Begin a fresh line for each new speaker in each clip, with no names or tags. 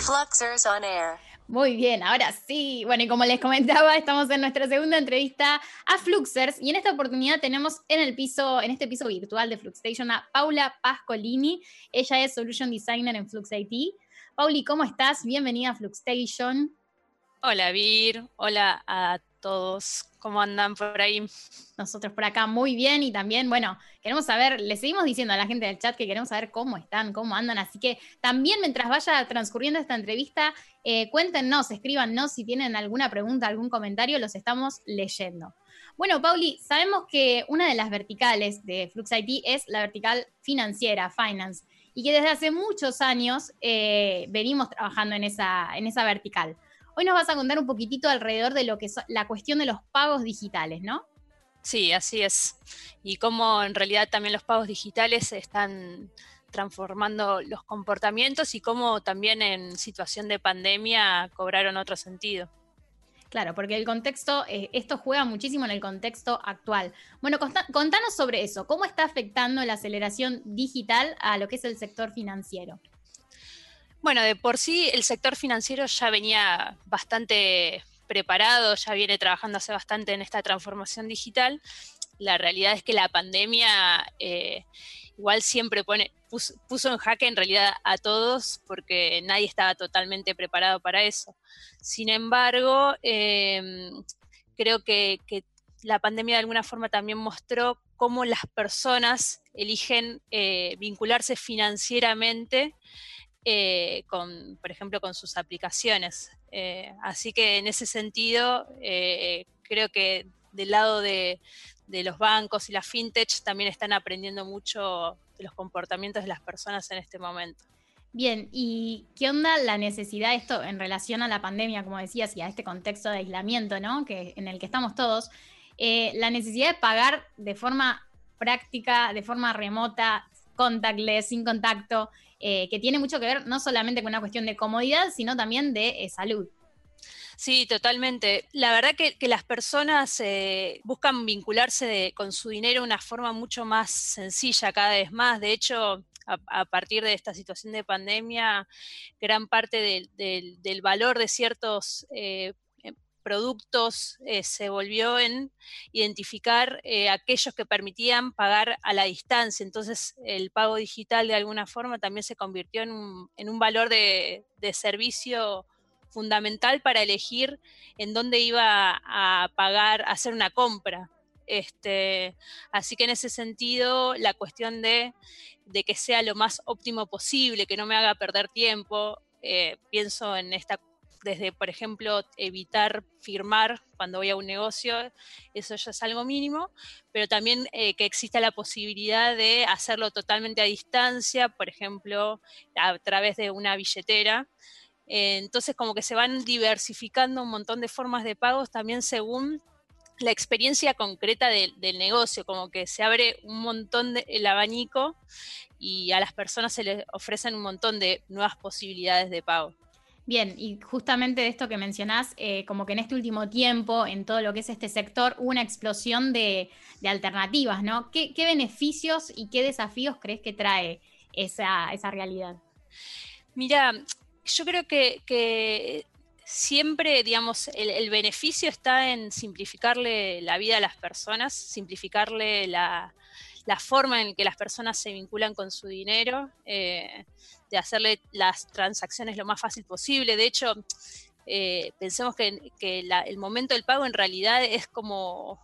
Fluxers on Air.
Muy bien, ahora sí. Bueno, y como les comentaba, estamos en nuestra segunda entrevista a Fluxers y en esta oportunidad tenemos en el piso, en este piso virtual de Fluxstation a Paula Pascolini. Ella es Solution Designer en Flux IT. Pauli, ¿cómo estás? Bienvenida a Fluxstation.
Hola, Vir. Hola a todos. ¿Cómo andan por ahí?
Nosotros por acá muy bien y también, bueno, queremos saber, le seguimos diciendo a la gente del chat que queremos saber cómo están, cómo andan, así que también mientras vaya transcurriendo esta entrevista, eh, cuéntenos, escríbanos si tienen alguna pregunta, algún comentario, los estamos leyendo. Bueno, Pauli, sabemos que una de las verticales de Flux IT es la vertical financiera, finance, y que desde hace muchos años eh, venimos trabajando en esa, en esa vertical. Hoy nos vas a contar un poquitito alrededor de lo que es la cuestión de los pagos digitales, ¿no?
Sí, así es. Y cómo en realidad también los pagos digitales están transformando los comportamientos y cómo también en situación de pandemia cobraron otro sentido.
Claro, porque el contexto, eh, esto juega muchísimo en el contexto actual. Bueno, contanos sobre eso, ¿cómo está afectando la aceleración digital a lo que es el sector financiero?
Bueno, de por sí el sector financiero ya venía bastante preparado, ya viene trabajando hace bastante en esta transformación digital. La realidad es que la pandemia eh, igual siempre pone, puso, en jaque en realidad a todos porque nadie estaba totalmente preparado para eso. Sin embargo, em, creo que, la pandemia de alguna forma también mostró cómo las personas eligen eh, vincularse financieramente eh, con, por ejemplo, con sus aplicaciones. Eh, así que en ese sentido, eh, creo que del lado de, los bancos y la fintech también están aprendiendo mucho de los comportamientos de las personas en este momento.
Bien, ¿y qué onda la necesidad de esto en relación a la pandemia, como decías, y a este contexto de aislamiento, ¿no? Que, en el que estamos todos? la necesidad de pagar de forma práctica, de forma remota, contactless, sin contacto, eh, que tiene mucho que ver no solamente con una cuestión de comodidad, sino también de eh, salud.
Sí, totalmente. La verdad que, las personas eh, buscan vincularse con su dinero de una forma mucho más sencilla cada vez más. De hecho, a, partir de esta situación de pandemia, gran parte del, valor de ciertos productos eh, se volvió en identificar eh, aquellos que permitían pagar a la distancia. Entonces el pago digital de alguna forma también se convirtió en un, valor de, servicio fundamental para elegir en dónde iba a pagar, a hacer una compra. Este, así que en ese sentido, la cuestión de, que sea lo más óptimo posible, que no me haga perder tiempo, eh, pienso en esta desde, por ejemplo, evitar firmar cuando voy a un negocio, eso ya es algo mínimo, pero también eh, que exista la posibilidad de hacerlo totalmente a distancia, por ejemplo, a través de una billetera. Eh, entonces, como que se van diversificando un montón de formas de pagos también según la experiencia concreta del negocio, como que se abre un montón de, el abanico y a las personas se les ofrecen un montón de nuevas posibilidades de pago.
Bien, y justamente de esto que mencionás, eh, como que en este último tiempo, en todo lo que es este sector, hubo una explosión de, alternativas, ¿no? ¿Qué, beneficios y qué desafíos crees que trae esa, realidad?
Mira, yo creo que, siempre, digamos, el, beneficio está en simplificarle la vida a las personas, simplificarle la, forma en que las personas se vinculan con su dinero. Eh, de hacerle las transacciones lo más fácil posible. De hecho, eh, pensemos que, el momento del pago en realidad es como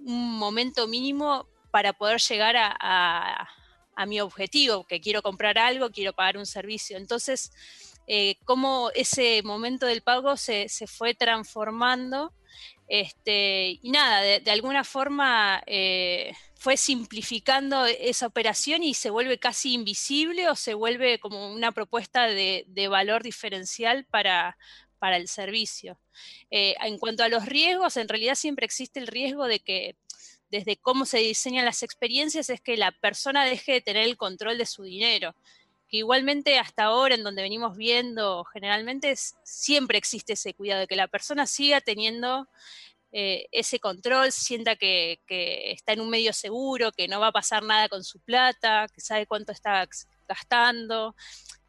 un momento mínimo para poder llegar a, mi objetivo, que quiero comprar algo, quiero pagar un servicio. Entonces, eh, cómo ese momento del pago se, fue transformando. Este, y nada, de, alguna forma fue simplificando esa operación y se vuelve casi invisible o se vuelve como una propuesta de, valor diferencial para, para el servicio. Eh, en cuanto a los riesgos, en realidad siempre existe el riesgo de que desde cómo se diseñan las experiencias es que la persona deje de tener el control de su dinero. Que igualmente hasta ahora, en donde venimos viendo, generalmente siempre existe ese cuidado de que la persona siga teniendo eh, ese control, sienta que, está en un medio seguro, que no va a pasar nada con su plata, que sabe cuánto está gastando.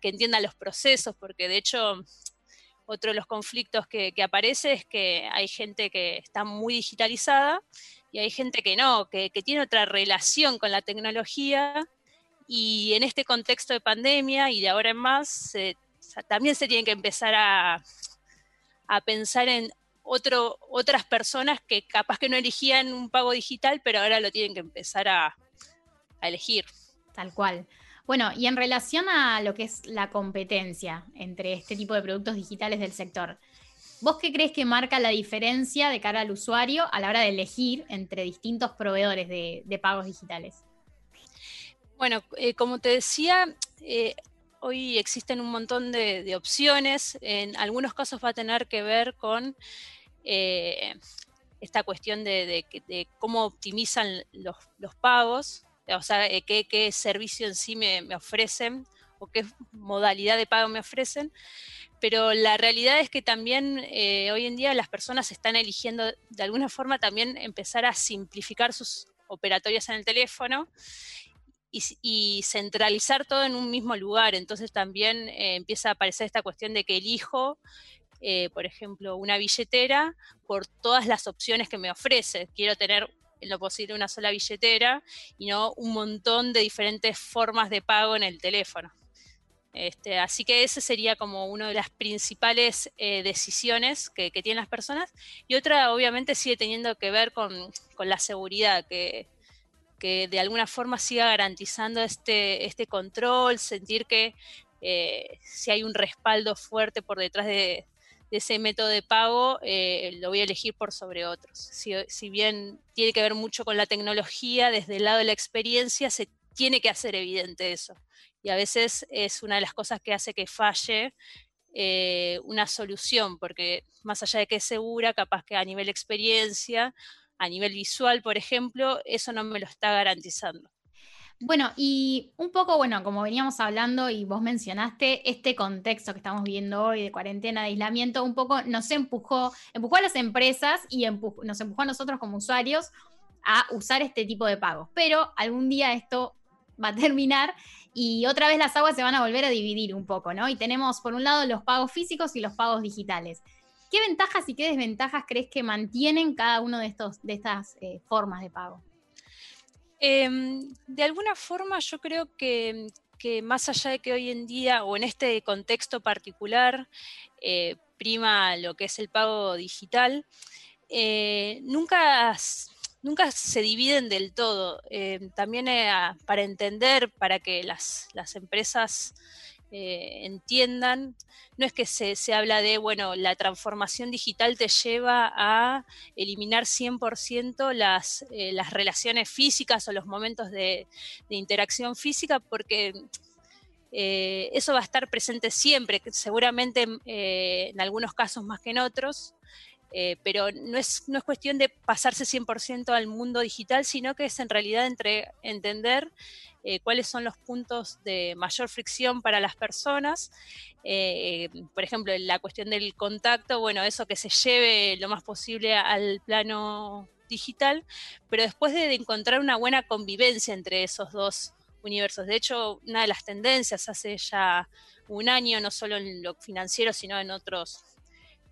entienda los procesos, porque de hecho otro de los conflictos que, aparece es que hay gente que está muy digitalizada y hay gente que no, que, tiene otra relación con la tecnología y en este contexto de pandemia y de ahora en más, también se tiene que empezar a, pensar en otro, otras personas que capaz que no elegían un pago digital, pero ahora lo tienen que empezar a, a elegir.
Tal cual. Bueno, y en relación a lo que es la competencia entre este tipo de productos digitales del sector, ¿vos qué crees que marca la diferencia de cara al usuario a la hora de elegir entre distintos proveedores de, pagos digitales?
Bueno, eh, como te decía, eh, hoy existen un montón de, opciones. En algunos casos va a tener que ver con eh, esta cuestión de, cómo optimizan los pagos o sea, eh, qué, servicio en sí me, ofrecen o qué modalidad de pago me ofrecen, pero la realidad es que también eh, hoy en día las personas están eligiendo de alguna forma también empezar a simplificar sus operatorias en el teléfono y, centralizar todo en un mismo lugar. Entonces también eh, empieza a aparecer esta cuestión de que elijo, por ejemplo, una billetera por todas las opciones que me ofrece. Quiero tener en lo posible una sola billetera y no un montón de diferentes formas de pago en el teléfono. Este, así que ese sería como una de las principales eh, decisiones que, tienen las personas. Y otra, obviamente, sigue teniendo que ver con, la seguridad, que, de alguna forma siga garantizando este, este control, sentir que eh, si hay un respaldo fuerte por detrás de, de ese método de pago eh, lo voy a elegir por sobre otros. Si, bien tiene que ver mucho con la tecnología, desde el lado de la experiencia se tiene que hacer evidente eso. Y a veces es una de las cosas que hace que falle eh, una solución, porque más allá de que es segura, capaz que a nivel experiencia, a nivel visual, por ejemplo, eso no me lo está garantizando.
Bueno, y un poco, bueno, como veníamos hablando y vos mencionaste, este contexto que estamos viendo hoy de cuarentena, de aislamiento, un poco nos empujó, empujó a las empresas y nos empujó a nosotros como usuarios a usar este tipo de pagos. Pero algún día esto va a terminar y otra vez las aguas se van a volver a dividir un poco, ¿no? Y tenemos por un lado los pagos físicos y los pagos digitales. ¿Qué ventajas y qué desventajas crees que mantienen cada uno de, estos, de estas eh, formas de pago?
Em, de alguna forma yo creo que, más allá de que hoy en día o en este contexto particular eh, prima lo que es el pago digital, eh, nunca, nunca se dividen del todo. Em, también para entender, para que las, las empresas eh, entiendan, no es que se, habla de, bueno, la transformación digital te lleva a eliminar 100% las, eh, las relaciones físicas o los momentos de, interacción física, porque eh, eso va a estar presente siempre, seguramente en algunos casos más que en otros. Pero no es, no es cuestión de pasarse 100% al mundo digital, sino que es en realidad entre entender eh, cuáles son los puntos de mayor fricción para las personas. Eh, por ejemplo, la cuestión del contacto, bueno, eso que se lleve lo más posible al plano digital, pero después de encontrar una buena convivencia entre esos dos universos. De hecho, una de las tendencias hace ya un año, no solo en lo financiero, sino en otros,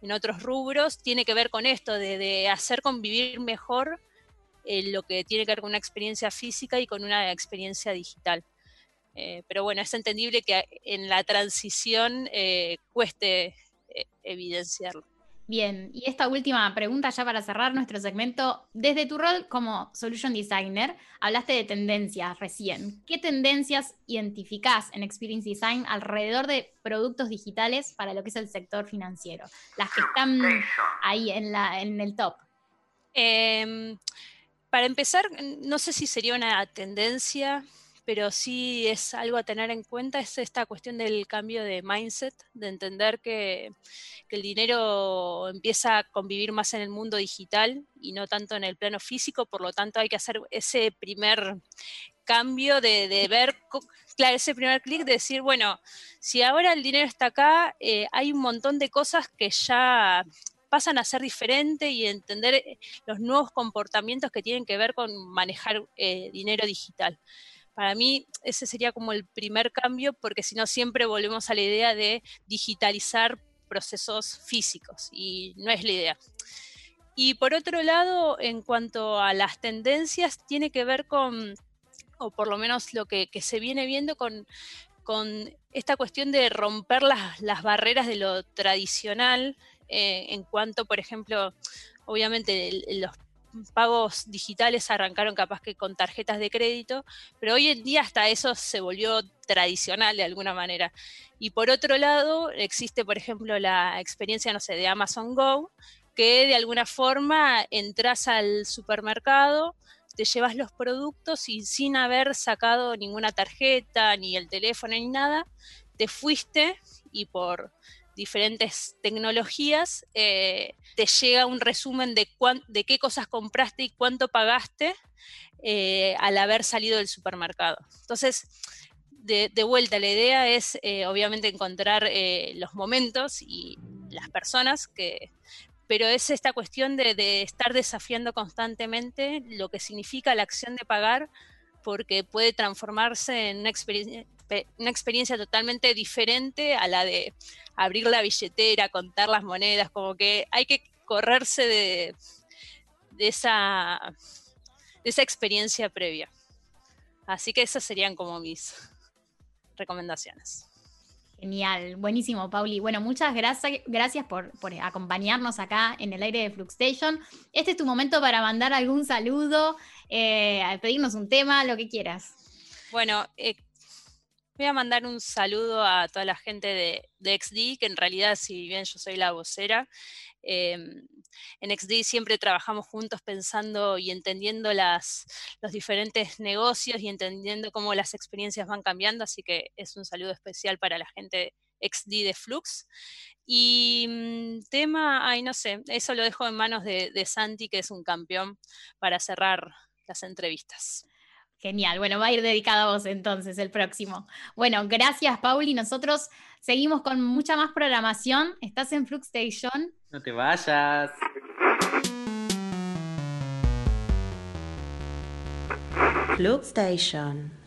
en otros rubros, tiene que ver con esto, de hacer convivir mejor lo que tiene que ver con una experiencia física y con una experiencia digital. Eh, pero bueno, es entendible que en la transición eh, cueste eh, evidenciarlo.
Bien, y esta última pregunta ya para cerrar nuestro segmento. Desde tu rol como Solution Designer, hablaste de tendencias recién. ¿Qué tendencias identificás en Experience Design alrededor de productos digitales para lo que es el sector financiero? Las que están ahí en, la, en el top.
Em, para empezar, no sé si sería una tendencia, pero sí es algo a tener en cuenta, es esta cuestión del cambio de mindset, de entender que, el dinero empieza a convivir más en el mundo digital y no tanto en el plano físico, por lo tanto hay que hacer ese primer cambio de, ver, claro, ese primer clic de decir, bueno, si ahora el dinero está acá, eh, hay un montón de cosas que ya pasan a ser diferentes y entender eh, los nuevos comportamientos que tienen que ver con manejar eh, dinero digital. Para mí ese sería como el primer cambio, porque si no siempre volvemos a la idea de digitalizar procesos físicos y no es la idea. Y por otro lado, en cuanto a las tendencias, tiene que ver con, o por lo menos lo que, se viene viendo con, con esta cuestión de romper las, las barreras de lo tradicional eh, en cuanto, por ejemplo, obviamente los pagos digitales arrancaron capaz que con tarjetas de crédito, pero hoy en día hasta eso se volvió tradicional de alguna manera. Y por otro lado, existe, por ejemplo, la experiencia, no sé, de Amazon Go, que de alguna forma entras al supermercado, te llevas los productos y sin haber sacado ninguna tarjeta, ni el teléfono, ni nada, te fuiste y por diferentes tecnologías eh, te llega un resumen de, de qué cosas compraste y cuánto pagaste eh, al haber salido del supermercado. Entonces, de, vuelta, la idea es eh, obviamente encontrar los momentos y las personas que pero es esta cuestión de, estar desafiando constantemente lo que significa la acción de pagar, porque puede transformarse en una experiencia, una experiencia totalmente diferente a la de abrir la billetera, contar las monedas, como que hay que correrse de, de, esa, de esa experiencia previa. Así que esas serían como mis recomendaciones.
Genial, buenísimo, Pauli. Bueno, muchas gracias, gracias por, acompañarnos acá en el aire de Fluxstation. Este es tu momento para mandar algún saludo, eh, pedirnos un tema, lo que quieras.
Bueno, eh, voy a mandar un saludo a toda la gente de, XD, que en realidad, si bien yo soy la vocera, em, en XD siempre trabajamos juntos pensando y entendiendo las, los diferentes negocios y entendiendo cómo las experiencias van cambiando, así que es un saludo especial para la gente XD de Flux. Y mm, tema, ay, no sé, eso lo dejo en manos de, de Santi, que es un campeón, para cerrar las entrevistas.
Genial, bueno, va a ir dedicado a vos entonces el próximo. Bueno, gracias Pauli, nosotros seguimos con mucha más programación. Estás en Flux Station.
No te vayas. Flux Station.